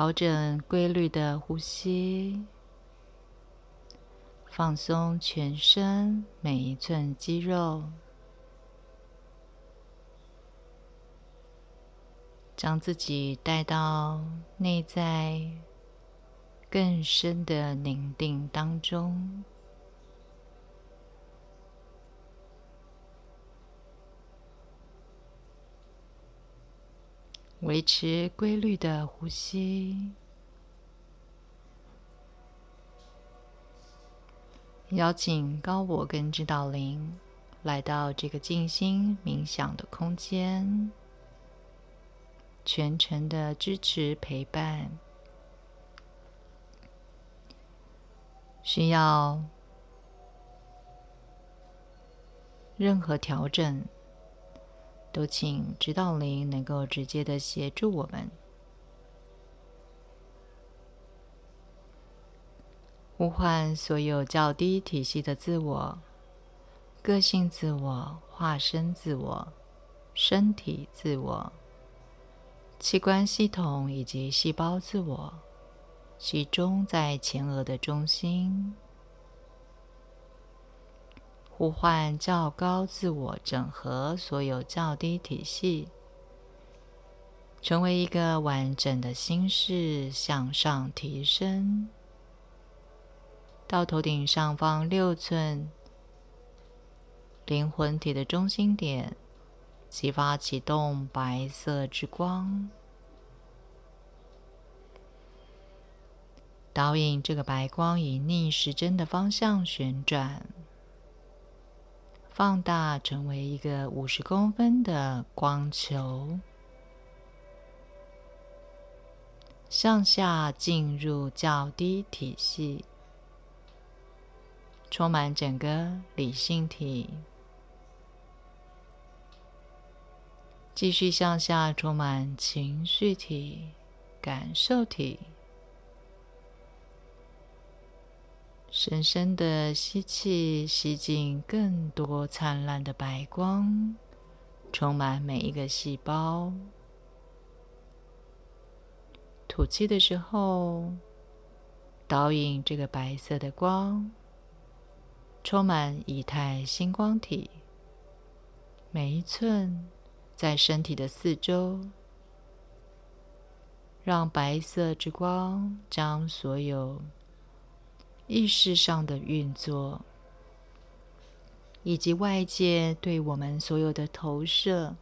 调整规律的呼吸，放松全身每一寸肌肉，将自己带到内在更深的宁静当中。维持规律的呼吸，邀请高我跟指导灵来到这个静心冥想的空间，全程的支持陪伴。需要任何调整。都请指导灵能够直接的协助我们，呼唤所有较低体系的自我、个性自我、化身自我、身体自我、器官系统以及细胞自我，集中在前额的中心。呼唤较高自我，整合所有较低体系，成为一个完整的心事，向上提升到头顶上方六寸灵魂体的中心点，激发启动白色之光，导引这个白光以逆时针的方向旋转。放大成为一个五十公分的光球，向下进入较低体系，充满整个理性体，继续向下充满情绪体、感受体。深深的吸气，吸进更多灿烂的白光，充满每一个细胞。吐气的时候，导引这个白色的光，充满以太星光体，每一寸在身体的四周，让白色之光将所有。意识上的运作，以及外界对我们所有的投射、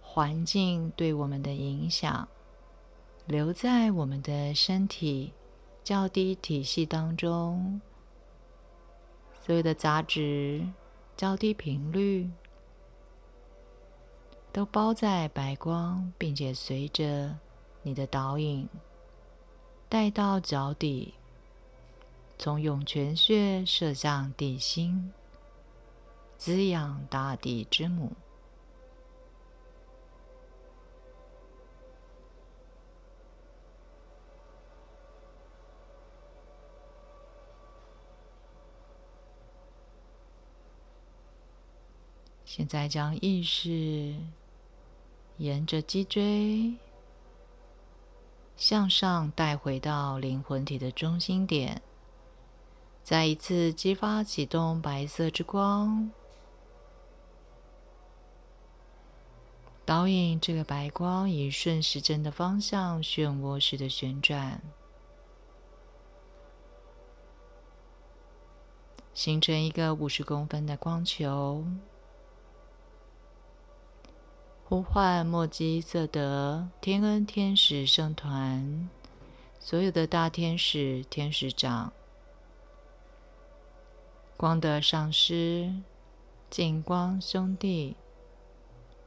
环境对我们的影响，留在我们的身体较低体系当中，所有的杂质、较低频率，都包在白光，并且随着你的导引带到脚底。从涌泉穴射向地心，滋养大地之母。现在将意识沿着脊椎向上带回到灵魂体的中心点。再一次激发启动白色之光，导引这个白光以顺时针的方向漩涡式的旋转，形成一个五十公分的光球。呼唤墨基色德天恩天使圣团，所有的大天使、天使长。光的上师，净光兄弟，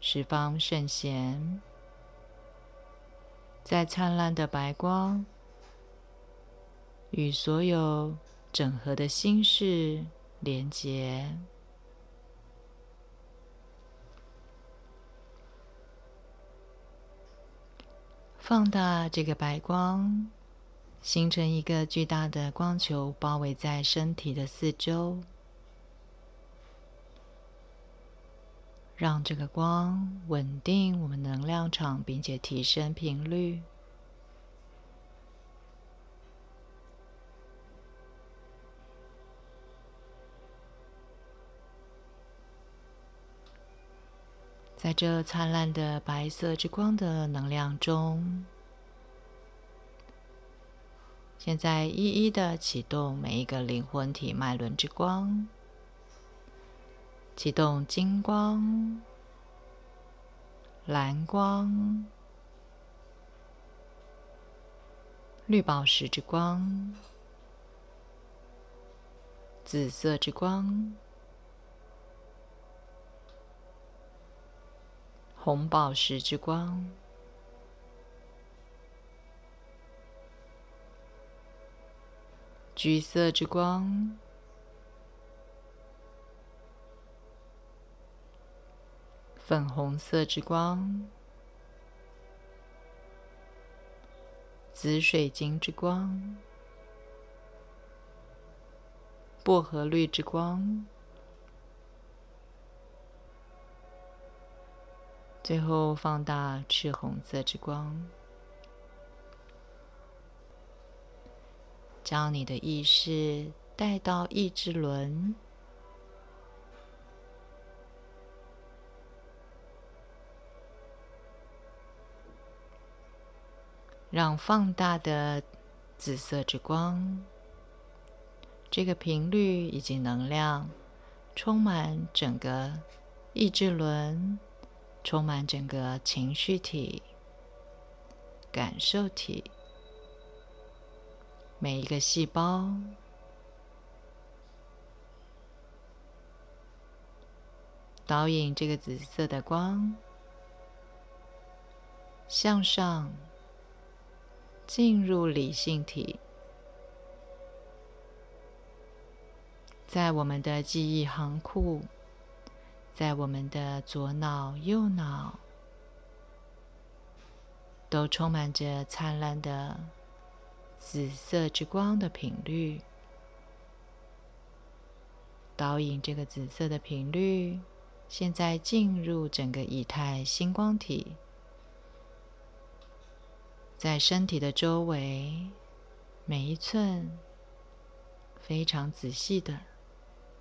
十方圣贤，在灿烂的白光与所有整合的心事连接，放大这个白光，形成一个巨大的光球，包围在身体的四周，让这个光稳定我们能量场，并且提升频率。在这灿烂的白色之光的能量中，现在一一的启动每一个灵魂体脉轮之光，启动金光、蓝光、绿宝石之光、紫色之光。红宝石之光，橘色之光，粉红色之光，紫水晶之光，薄荷绿之光。最后放大赤红色之光，将你的意识带到意志轮，让放大的紫色之光，这个频率以及能量充满整个意志轮。充满整个情绪体、感受体，每一个细胞，导引这个紫色的光向上，进入理性体，在我们的记忆行库。在我们的左脑、右脑，都充满着灿烂的紫色之光的频率，导引这个紫色的频率，现在进入整个以太星光体，在身体的周围每一寸，非常仔细的，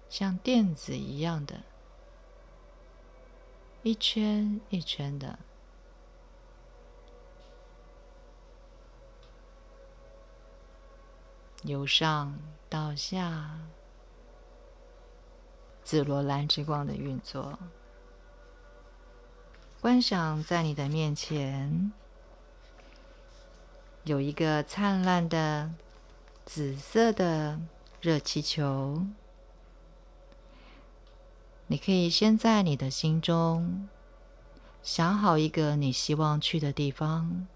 像电子一样的。一圈一圈的，由上到下，紫罗兰之光的运作。观想在你的面前有一个灿烂的紫色的热气球。你可以先在你的心中想好一个你希望去的地方，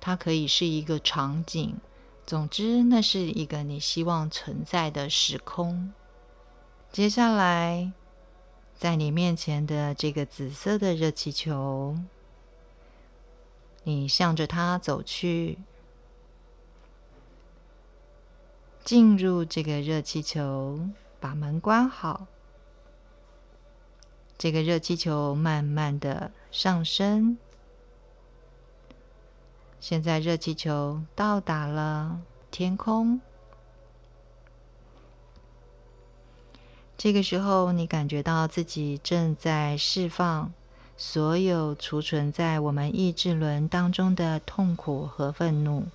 它可以是一个场景，总之，那是一个你希望存在的时空。接下来，在你面前的这个紫色的热气球，你向着它走去，进入这个热气球，把门关好。这个热气球慢慢的上升，现在热气球到达了天空。这个时候，你感觉到自己正在释放所有储存在我们意志轮当中的痛苦和愤怒，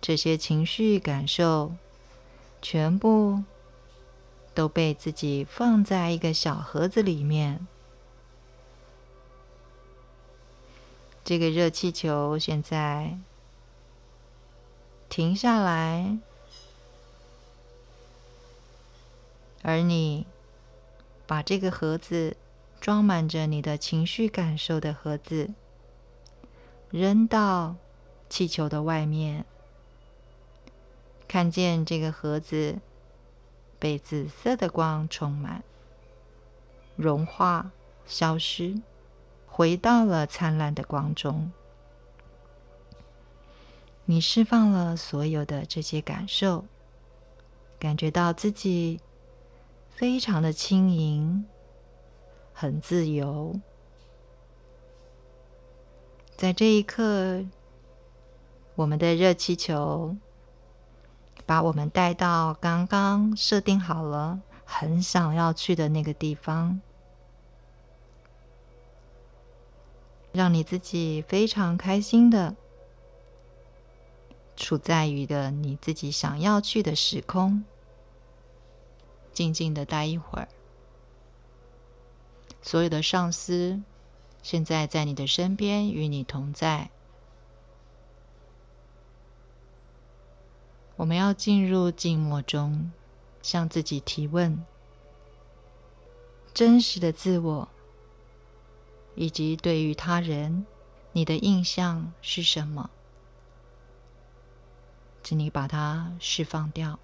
这些情绪感受全部。都被自己放在一个小盒子里面。这个热气球现在停下来，而你把这个盒子装满着你的情绪感受的盒子，扔到气球的外面，看见这个盒子被紫色的光充满，融化、消失，回到了灿烂的光中。你释放了所有的这些感受，感觉到自己非常的轻盈，很自由。在这一刻，我们的热气球把我们带到刚刚设定好了、很想要去的那个地方，让你自己非常开心的处在于的你自己想要去的时空，静静的待一会儿，所有的上司。现在在你的身边，与你同在。我们要进入静默中，向自己提问：真实的自我，以及对于他人，你的印象是什么？请你把它释放掉。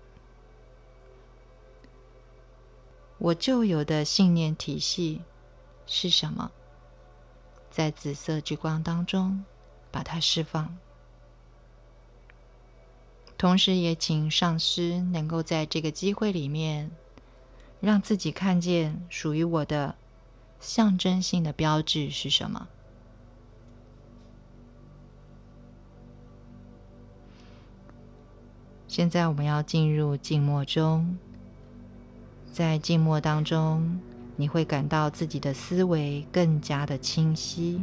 我旧有的信念体系是什么？在紫色之光当中，把它释放。同时，也请上师能够在这个机会里面，让自己看见属于我的象征性的标志是什么。现在，我们要进入静默中，在静默当中。你会感到自己的思维更加的清晰。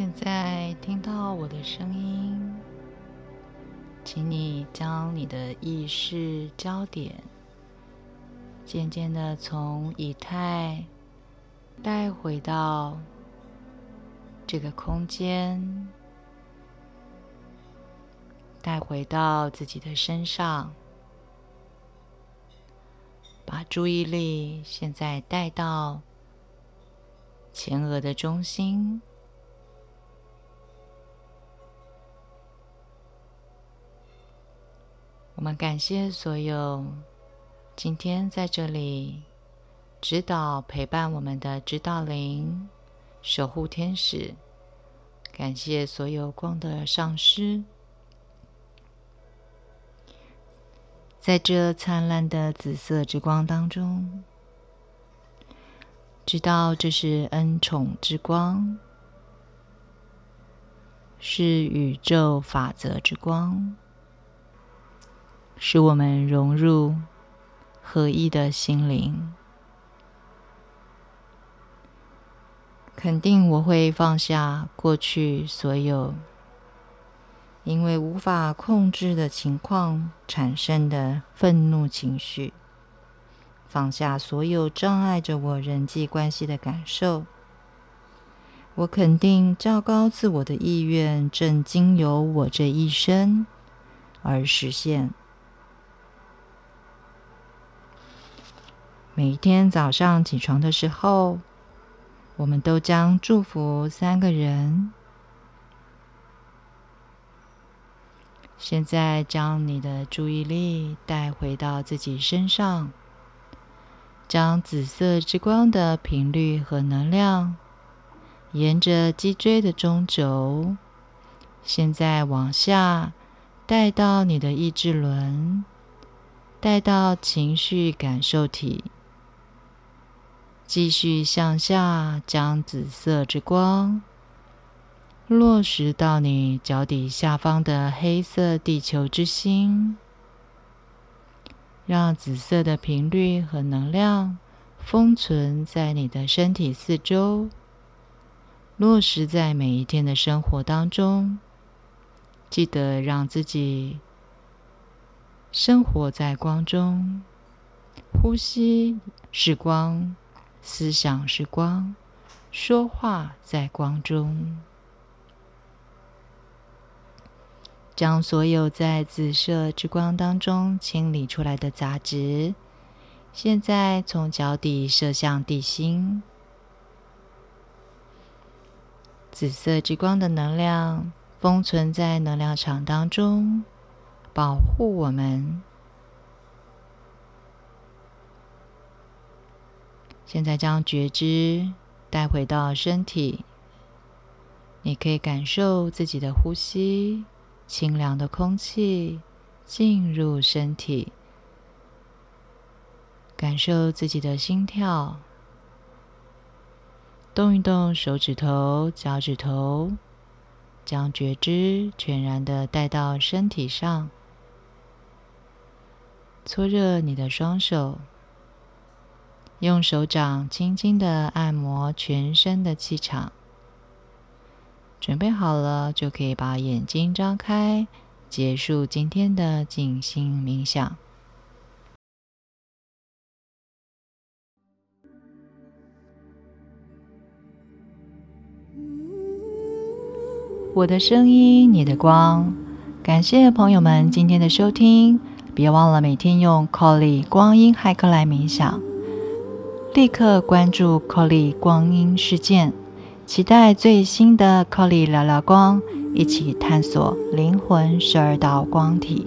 现在听到我的声音，请你将你的意识焦点渐渐的从以太带回到这个空间，带回到自己的身上，把注意力现在带到前额的中心。我们感谢所有今天在这里指导陪伴我们的指导灵、守护天使，感谢所有光的上师，在这灿烂的紫色之光当中，知道这是恩宠之光，是宇宙法则之光。使我们融入合一的心灵。肯定我会放下过去所有因为无法控制的情况产生的愤怒情绪，放下所有障碍着我人际关系的感受。我肯定较高自我的意愿正经由我这一生而实现。每一天早上起床的时候，我们都将祝福三个人。现在将你的注意力带回到自己身上，将紫色之光的频率和能量，沿着脊椎的中轴，现在往下带到你的意志轮，带到情绪感受体。继续向下，将紫色之光落实到你脚底下方的黑色地球之心，让紫色的频率和能量封存在你的身体四周，落实在每一天的生活当中。记得让自己生活在光中，呼吸是光。思想是光，说话在光中，将所有在紫色之光当中清理出来的杂质，现在从脚底射向地心。紫色之光的能量封存在能量场当中，保护我们。现在将觉知带回到身体，你可以感受自己的呼吸，清凉的空气进入身体，感受自己的心跳，动一动手指头、脚趾头，将觉知全然的带到身体上，搓热你的双手。用手掌轻轻的按摩全身的气场，准备好了就可以把眼睛张开，结束今天的静心冥想。我的声音，你的光，感谢朋友们今天的收听，别忘了每天用 Colly 光阴骇客来冥想。立刻关注 Colly 光阴事件，期待最新的 Colly 聊聊光，一起探索灵魂十二道光体。